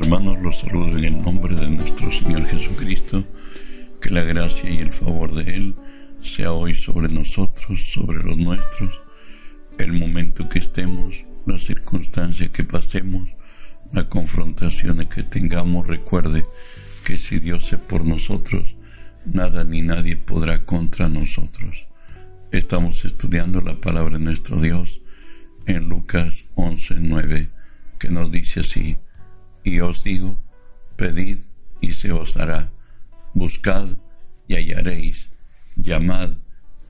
hermanos, los saludo en el nombre de nuestro Señor Jesucristo, que la gracia y el favor de Él sea hoy sobre nosotros, sobre los nuestros, el momento que estemos, la circunstancia que pasemos, la confrontación que tengamos, recuerde que si Dios es por nosotros, nada ni nadie podrá contra nosotros. Estamos estudiando la palabra de nuestro Dios en Lucas 11:9, que nos dice así, y os digo, pedid y se os dará, buscad y hallaréis, llamad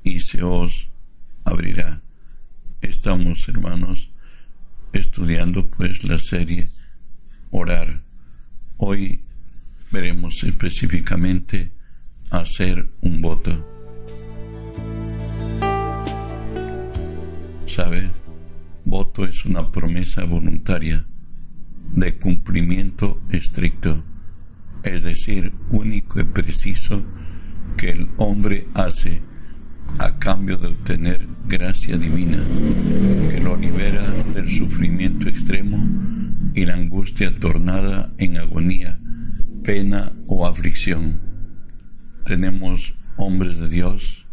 y se os abrirá. Estamos, hermanos, estudiando pues la serie Orar. Hoy veremos específicamente hacer un voto. ¿Sabe? Voto es una promesa voluntaria de cumplimiento estricto, es decir, único y preciso que el hombre hace a cambio de obtener gracia divina que lo libera del sufrimiento extremo y la angustia tornada en agonía, pena o aflicción. Tenemos hombres de Dios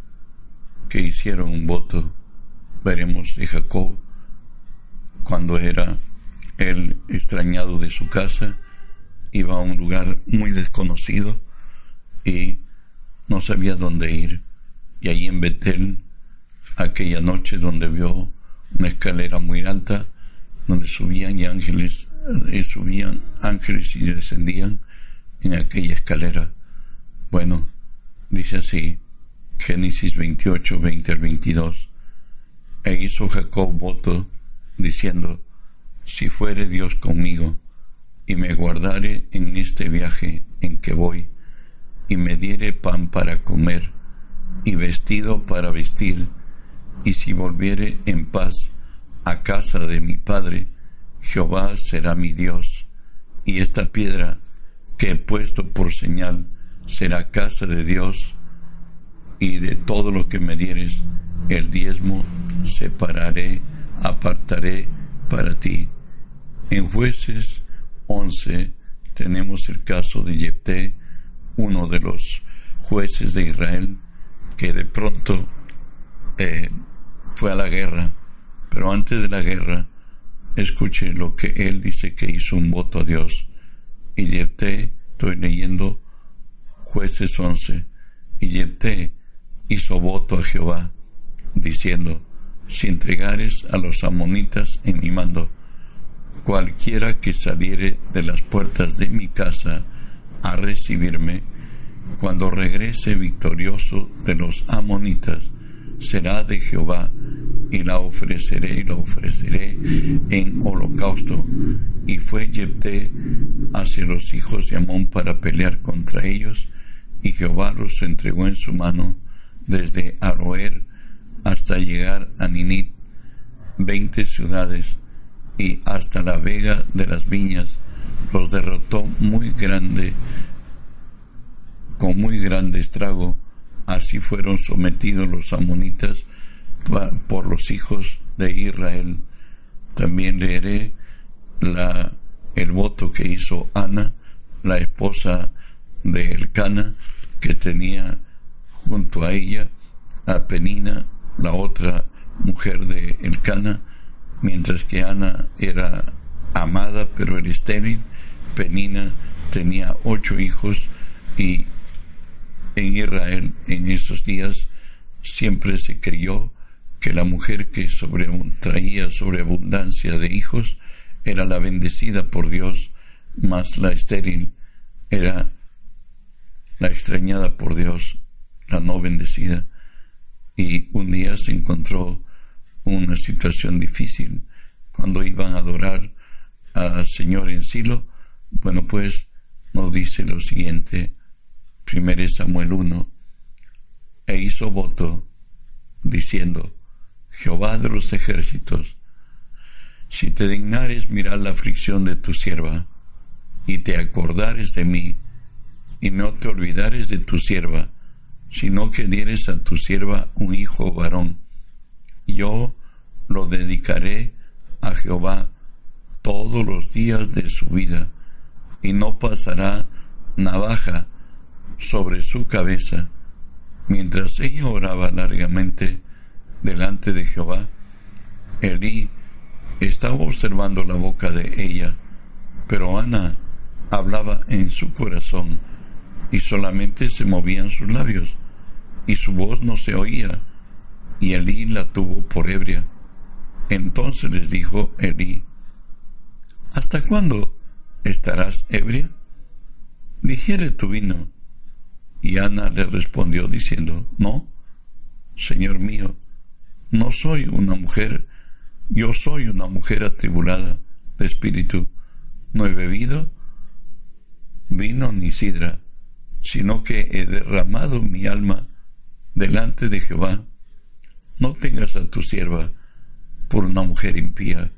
que hicieron un voto. Veremos de Jacob cuando era el extrañado de su casa, iba a un lugar muy desconocido y no sabía dónde ir. Y allí en Betel, aquella noche donde vio una escalera muy alta, donde subían y ángeles, y eh, subían ángeles y descendían en aquella escalera. Bueno, dice así, Génesis 28, 20 al 22. E hizo Jacob voto, diciendo, si fuere Dios conmigo, y me guardare en este viaje en que voy, y me diere pan para comer, y vestido para vestir, y si volviere en paz a casa de mi Padre, Jehová será mi Dios, y esta piedra que he puesto por señal será casa de Dios, y de todo lo que me dieres, el diezmo separaré, apartaré para ti. En jueces 11 tenemos el caso de Jepté, uno de los jueces de Israel, que de pronto eh, fue a la guerra, pero antes de la guerra, escuche lo que él dice que hizo un voto a Dios. Y Jepté, estoy leyendo jueces 11, y Jepté hizo voto a Jehová, diciendo, si entregares a los amonitas en mi mando, cualquiera que saliere de las puertas de mi casa a recibirme, cuando regrese victorioso de los amonitas, será de Jehová, y la ofreceré y la ofreceré en holocausto. Y fue Jepté hacia los hijos de Amón para pelear contra ellos, y Jehová los entregó en su mano desde Aroer hasta llegar a Ninit, veinte ciudades, y hasta la vega de las viñas los derrotó muy grande, con muy grande estrago. Así fueron sometidos los amonitas por los hijos de Israel. También leeré la, el voto que hizo Ana, la esposa de Elcana, que tenía junto a ella a Penina, la otra mujer de Elcana, mientras que Ana era amada pero era estéril, Penina tenía ocho hijos y en Israel en esos días siempre se creyó que la mujer que traía sobreabundancia de hijos era la bendecida por Dios, más la estéril era la extrañada por Dios, la no bendecida. Y un día se encontró una situación difícil cuando iban a adorar al Señor en Silo. Bueno, pues nos dice lo siguiente, 1 Samuel 1, e hizo voto diciendo, Jehová de los ejércitos, si te dignares mirar la aflicción de tu sierva, y te acordares de mí, y no te olvidares de tu sierva, sino que dieres a tu sierva un hijo varón, yo lo dedicaré a Jehová todos los días de su vida, y no pasará navaja sobre su cabeza. Mientras ella oraba largamente delante de Jehová, Elí estaba observando la boca de ella, pero Ana hablaba en su corazón y solamente se movían sus labios y su voz no se oía y Elí la tuvo por ebria. Entonces les dijo Elí, ¿Hasta cuándo estarás ebria? Digiere tu vino. Y Ana le respondió diciendo, No, Señor mío, no soy una mujer, yo soy una mujer atribulada de espíritu. No he bebido vino ni sidra, sino que he derramado mi alma delante de Jehová. No tengas a tu sierva por una mujer impía,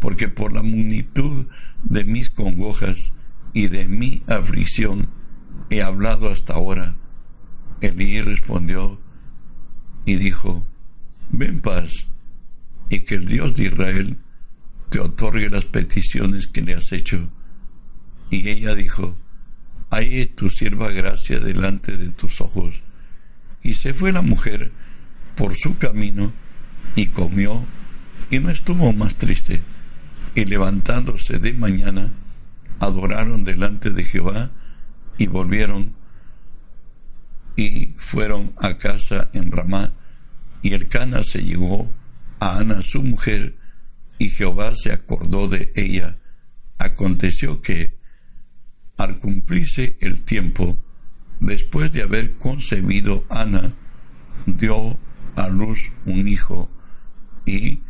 porque por la magnitud de mis congojas y de mi aflicción he hablado hasta ahora. Elí respondió y dijo, ven paz, y que el Dios de Israel te otorgue las peticiones que le has hecho. Y ella dijo, hay tu sierva gracia delante de tus ojos. Y se fue la mujer por su camino y comió y no estuvo más triste. Y levantándose de mañana, adoraron delante de Jehová y volvieron y fueron a casa en Ramá. Y el Cana se llegó a Ana su mujer, y Jehová se acordó de ella. Aconteció que, al cumplirse el tiempo, después de haber concebido Ana, dio a luz un hijo y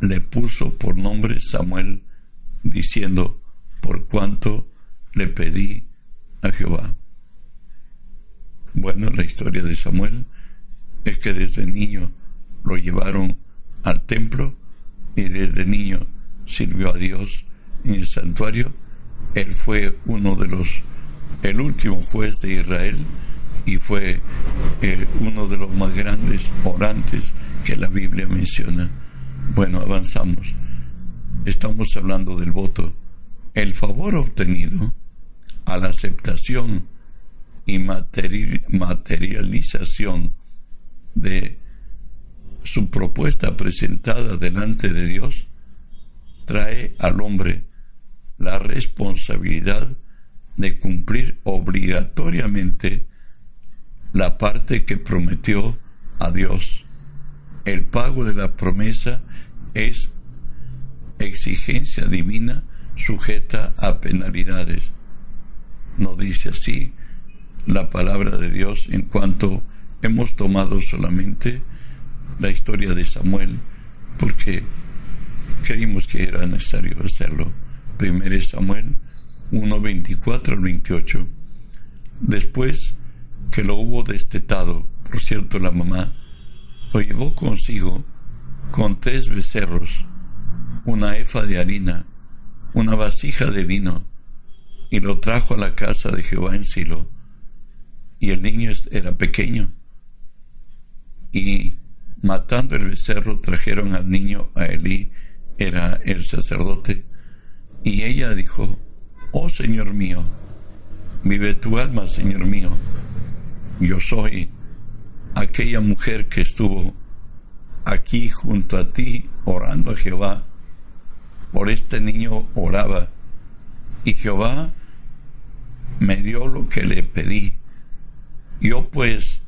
le puso por nombre Samuel, diciendo, por cuanto le pedí a Jehová. Bueno, la historia de Samuel es que desde niño lo llevaron al templo y desde niño sirvió a Dios en el santuario. Él fue uno de los, el último juez de Israel y fue eh, uno de los más grandes orantes que la Biblia menciona. Bueno, avanzamos. Estamos hablando del voto. El favor obtenido a la aceptación y materialización de su propuesta presentada delante de Dios trae al hombre la responsabilidad de cumplir obligatoriamente la parte que prometió a Dios. El pago de la promesa es exigencia divina sujeta a penalidades. No dice así la palabra de Dios en cuanto hemos tomado solamente la historia de Samuel porque creímos que era necesario hacerlo. Primero Samuel 1, 24 al 28. Después que lo hubo destetado, por cierto, la mamá lo llevó consigo con tres becerros, una efa de harina, una vasija de vino, y lo trajo a la casa de Jehová en Silo. Y el niño era pequeño. Y matando el becerro trajeron al niño a Elí, era el sacerdote, y ella dijo, Oh Señor mío, vive tu alma, Señor mío, yo soy aquella mujer que estuvo aquí junto a ti orando a Jehová. Por este niño oraba y Jehová me dio lo que le pedí. Yo pues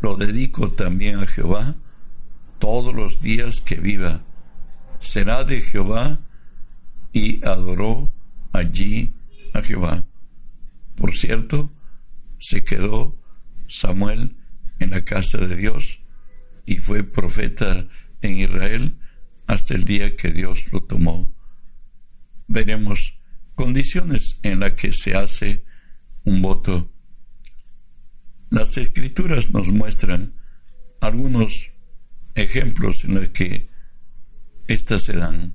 lo dedico también a Jehová todos los días que viva. Será de Jehová y adoró allí a Jehová. Por cierto, se quedó Samuel en la casa de Dios y fue profeta en Israel hasta el día que Dios lo tomó. Veremos condiciones en las que se hace un voto. Las escrituras nos muestran algunos ejemplos en los que éstas se dan.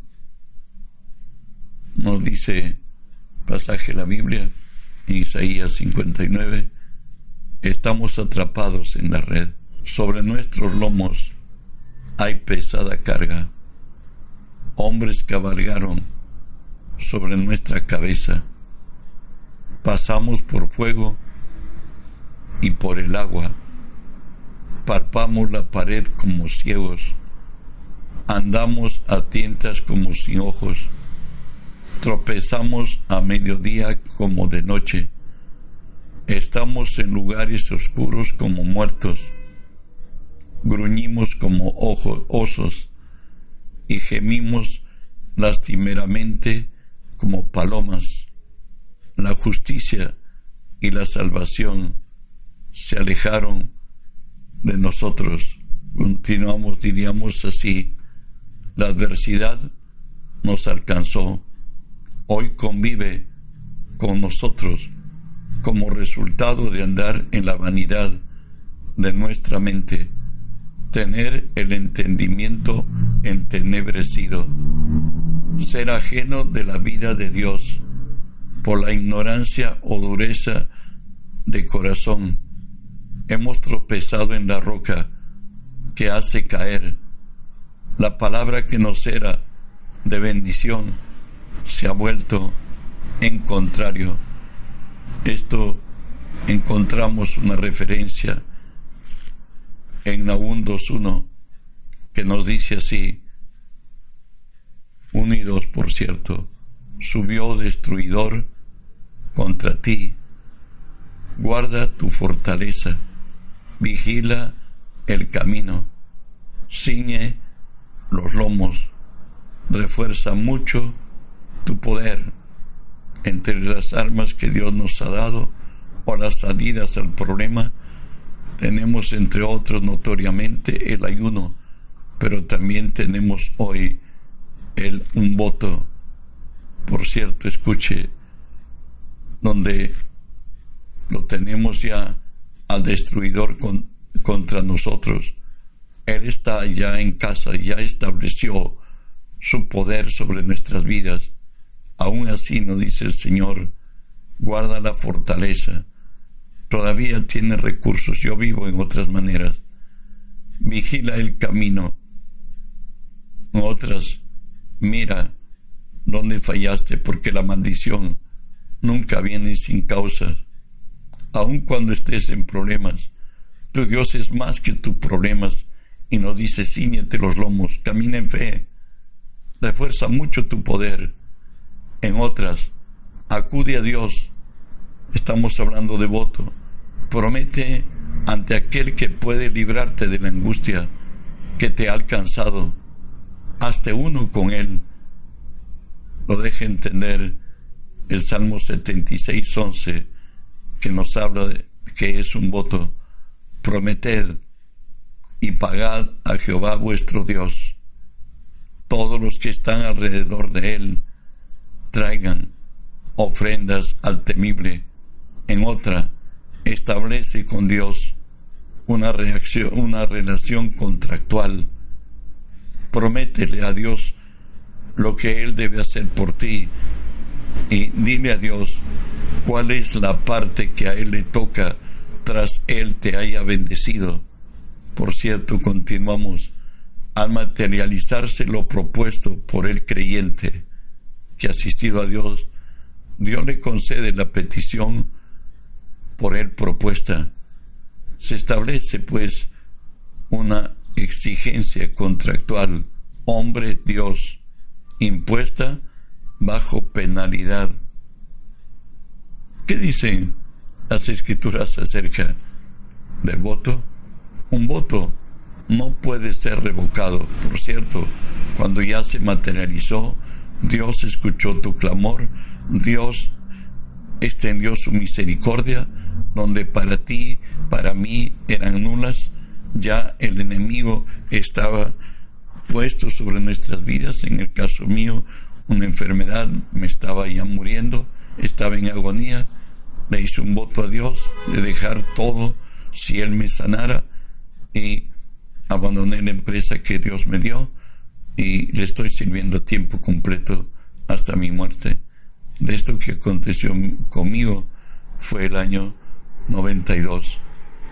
Nos dice pasaje de la Biblia en Isaías 59, estamos atrapados en la red. Sobre nuestros lomos hay pesada carga. Hombres cabalgaron sobre nuestra cabeza. Pasamos por fuego y por el agua, palpamos la pared como ciegos, andamos a tientas como sin ojos, tropezamos a mediodía como de noche, estamos en lugares oscuros como muertos, gruñimos como ojos, osos y gemimos lastimeramente como palomas. La justicia y la salvación se alejaron de nosotros. Continuamos, diríamos así, la adversidad nos alcanzó. Hoy convive con nosotros como resultado de andar en la vanidad de nuestra mente tener el entendimiento entenebrecido, ser ajeno de la vida de Dios por la ignorancia o dureza de corazón. Hemos tropezado en la roca que hace caer. La palabra que nos era de bendición se ha vuelto en contrario. Esto encontramos una referencia en Nahum 2.1 que nos dice así, unidos por cierto, subió destruidor contra ti, guarda tu fortaleza, vigila el camino, ciñe los lomos, refuerza mucho tu poder entre las armas que Dios nos ha dado las salidas al problema tenemos entre otros notoriamente el ayuno, pero también tenemos hoy el, un voto, por cierto, escuche, donde lo tenemos ya al destruidor contra nosotros. Él está ya en casa, ya estableció su poder sobre nuestras vidas. Aún así nos dice el Señor, guarda la fortaleza todavía tiene recursos, yo vivo en otras maneras. Vigila el camino. Otras, mira dónde fallaste, porque la maldición nunca viene sin causa. Aun cuando estés en problemas, tu Dios es más que tus problemas y nos dice, ciñete los lomos, camina en fe, refuerza mucho tu poder. En otras, acude a Dios. Estamos hablando de voto promete ante aquel que puede librarte de la angustia que te ha alcanzado. Hazte uno con él. Lo deja entender el Salmo 76, 11, que nos habla de que es un voto. Prometed y pagad a Jehová vuestro Dios. Todos los que están alrededor de él traigan ofrendas al temible. En otra, establece con Dios una reacción, una relación contractual. Prométele a Dios lo que Él debe hacer por ti y dile a Dios cuál es la parte que a Él le toca tras Él te haya bendecido. Por cierto, continuamos al materializarse lo propuesto por el creyente que asistido a Dios, Dios le concede la petición por él propuesta. Se establece, pues, una exigencia contractual hombre-Dios impuesta bajo penalidad. ¿Qué dicen las escrituras acerca del voto? Un voto no puede ser revocado. Por cierto, cuando ya se materializó, Dios escuchó tu clamor, Dios extendió su misericordia, donde para ti, para mí eran nulas, ya el enemigo estaba puesto sobre nuestras vidas. En el caso mío, una enfermedad me estaba ya muriendo, estaba en agonía. Le hice un voto a Dios de dejar todo si Él me sanara y abandoné la empresa que Dios me dio y le estoy sirviendo tiempo completo hasta mi muerte. De esto que aconteció conmigo fue el año 92,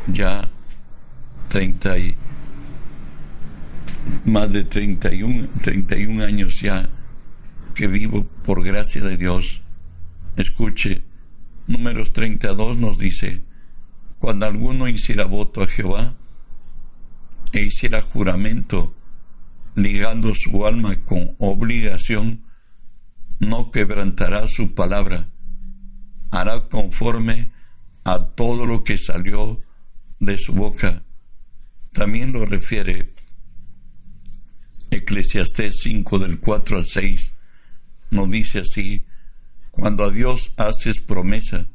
ya 30 y más de 31, 31 años ya que vivo por gracia de Dios. Escuche, Números 32 nos dice, cuando alguno hiciera voto a Jehová e hiciera juramento ligando su alma con obligación, no quebrantará su palabra, hará conforme a todo lo que salió de su boca. También lo refiere Eclesiastés 5 del 4 al 6. Nos dice así, cuando a Dios haces promesa,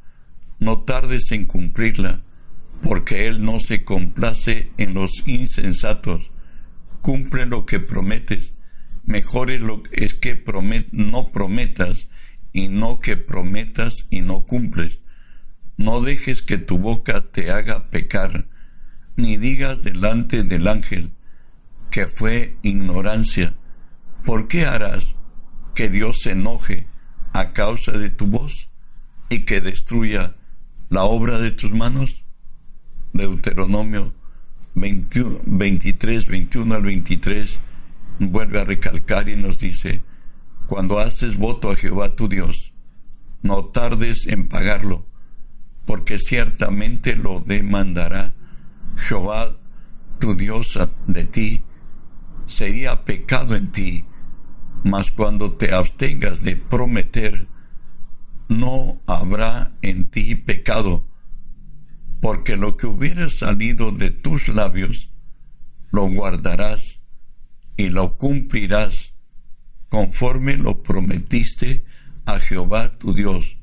no tardes en cumplirla, porque Él no se complace en los insensatos. Cumple lo que prometes. Mejor es, lo, es que no prometas y no que prometas y no cumples. No dejes que tu boca te haga pecar, ni digas delante del ángel que fue ignorancia. ¿Por qué harás que Dios se enoje a causa de tu voz y que destruya la obra de tus manos? Deuteronomio 23, 21 al 23 vuelve a recalcar y nos dice, cuando haces voto a Jehová tu Dios, no tardes en pagarlo, porque ciertamente lo demandará Jehová tu Dios de ti, sería pecado en ti, mas cuando te abstengas de prometer, no habrá en ti pecado, porque lo que hubiera salido de tus labios, lo guardarás y lo cumplirás conforme lo prometiste a Jehová tu Dios,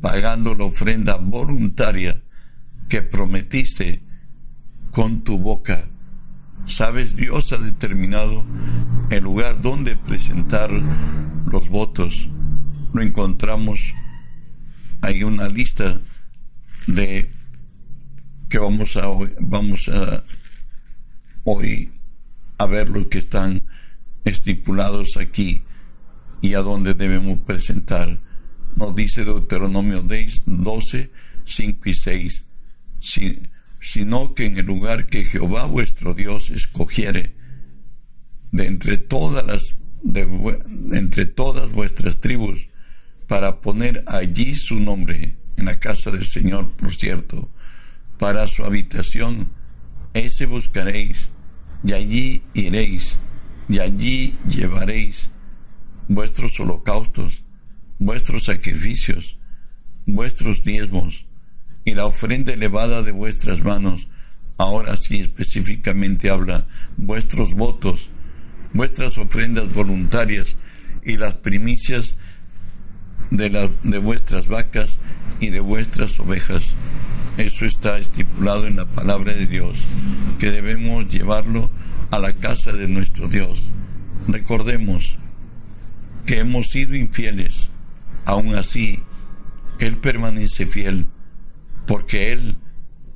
pagando la ofrenda voluntaria que prometiste con tu boca. Sabes, Dios ha determinado el lugar donde presentar los votos. Lo encontramos, hay una lista de que vamos a vamos a hoy a ver los que están estipulados aquí y a dónde debemos presentar. Nos dice Deuteronomio 12, 5 y 6, sino que en el lugar que Jehová vuestro Dios escogiere de entre todas las de, entre todas vuestras tribus para poner allí su nombre en la casa del Señor, por cierto, para su habitación, ese buscaréis y allí iréis, y allí llevaréis vuestros holocaustos, vuestros sacrificios, vuestros diezmos y la ofrenda elevada de vuestras manos. Ahora sí específicamente habla vuestros votos, vuestras ofrendas voluntarias y las primicias de, de vuestras vacas y de vuestras ovejas eso está estipulado en la palabra de Dios, que debemos llevarlo a la casa de nuestro Dios. Recordemos que hemos sido infieles, aún así Él permanece fiel, porque Él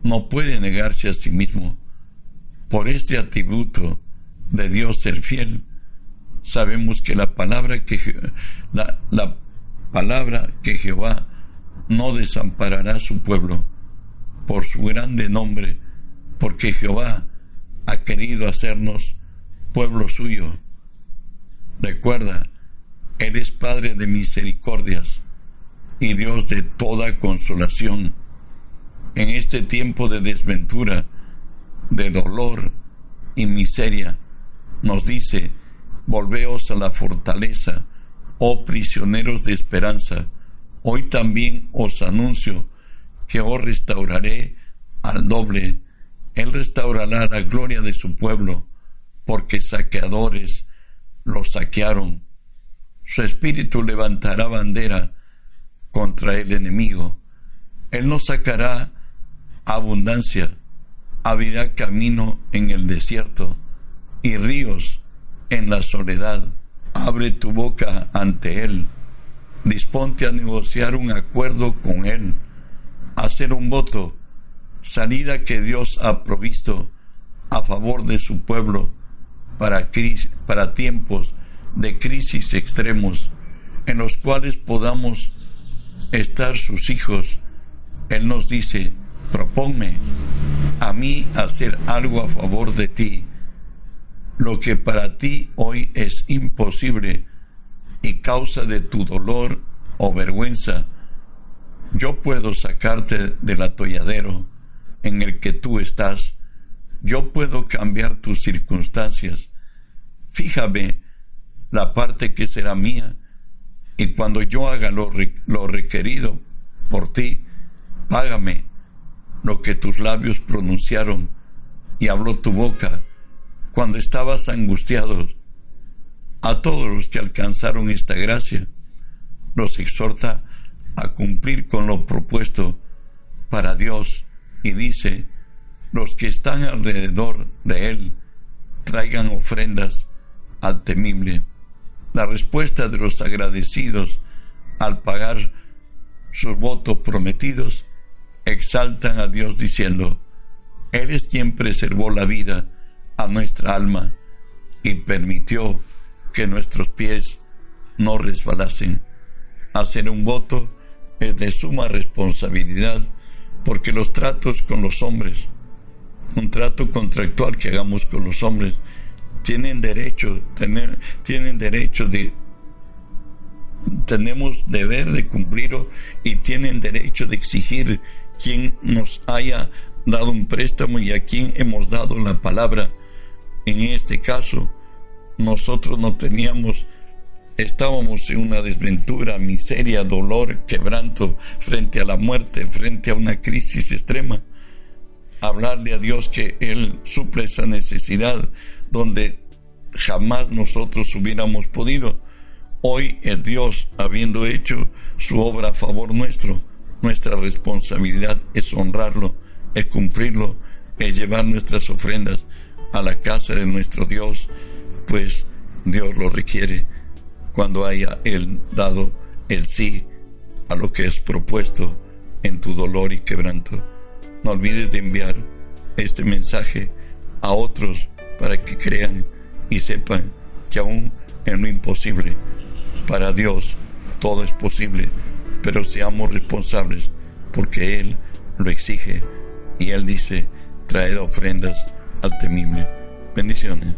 no puede negarse a sí mismo. Por este atributo de Dios ser fiel, sabemos que la palabra que la, la palabra que Jehová no desamparará a su pueblo por su grande nombre, porque Jehová ha querido hacernos pueblo suyo. Recuerda, Él es Padre de misericordias y Dios de toda consolación. En este tiempo de desventura, de dolor y miseria, nos dice, volveos a la fortaleza, oh prisioneros de esperanza. Hoy también os anuncio que os restauraré al doble. Él restaurará la gloria de su pueblo, porque saqueadores lo saquearon. Su espíritu levantará bandera contra el enemigo. Él nos sacará abundancia, abrirá camino en el desierto y ríos en la soledad. Abre tu boca ante Él. Disponte a negociar un acuerdo con Él hacer un voto, salida que Dios ha provisto a favor de su pueblo para, para tiempos de crisis extremos en los cuales podamos estar sus hijos. Él nos dice, proponme a mí hacer algo a favor de ti, lo que para ti hoy es imposible y causa de tu dolor o vergüenza yo puedo sacarte del atolladero en el que tú estás, yo puedo cambiar tus circunstancias. Fíjame la parte que será mía y cuando yo haga lo, lo requerido por ti, págame lo que tus labios pronunciaron y habló tu boca cuando estabas angustiado. A todos los que alcanzaron esta gracia, los exhorta a cumplir con lo propuesto para Dios y dice, los que están alrededor de Él traigan ofrendas al temible. La respuesta de los agradecidos al pagar sus votos prometidos exaltan a Dios diciendo, Él es quien preservó la vida a nuestra alma y permitió que nuestros pies no resbalasen. Hacer un voto es de suma responsabilidad porque los tratos con los hombres, un trato contractual que hagamos con los hombres, tienen derecho, tener, tienen derecho de, tenemos deber de cumplirlo y tienen derecho de exigir quien nos haya dado un préstamo y a quien hemos dado la palabra. En este caso, nosotros no teníamos Estábamos en una desventura, miseria, dolor, quebranto, frente a la muerte, frente a una crisis extrema. Hablarle a Dios que Él suple esa necesidad donde jamás nosotros hubiéramos podido. Hoy es Dios, habiendo hecho su obra a favor nuestro, nuestra responsabilidad es honrarlo, es cumplirlo, es llevar nuestras ofrendas a la casa de nuestro Dios, pues Dios lo requiere cuando haya Él dado el sí a lo que es propuesto en tu dolor y quebranto. No olvides de enviar este mensaje a otros para que crean y sepan que aún en lo imposible, para Dios todo es posible, pero seamos responsables porque Él lo exige y Él dice, traer ofrendas al temible. Bendiciones.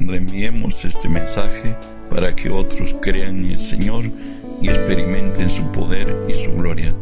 Reenviemos este mensaje para que otros crean en el Señor y experimenten su poder y su gloria.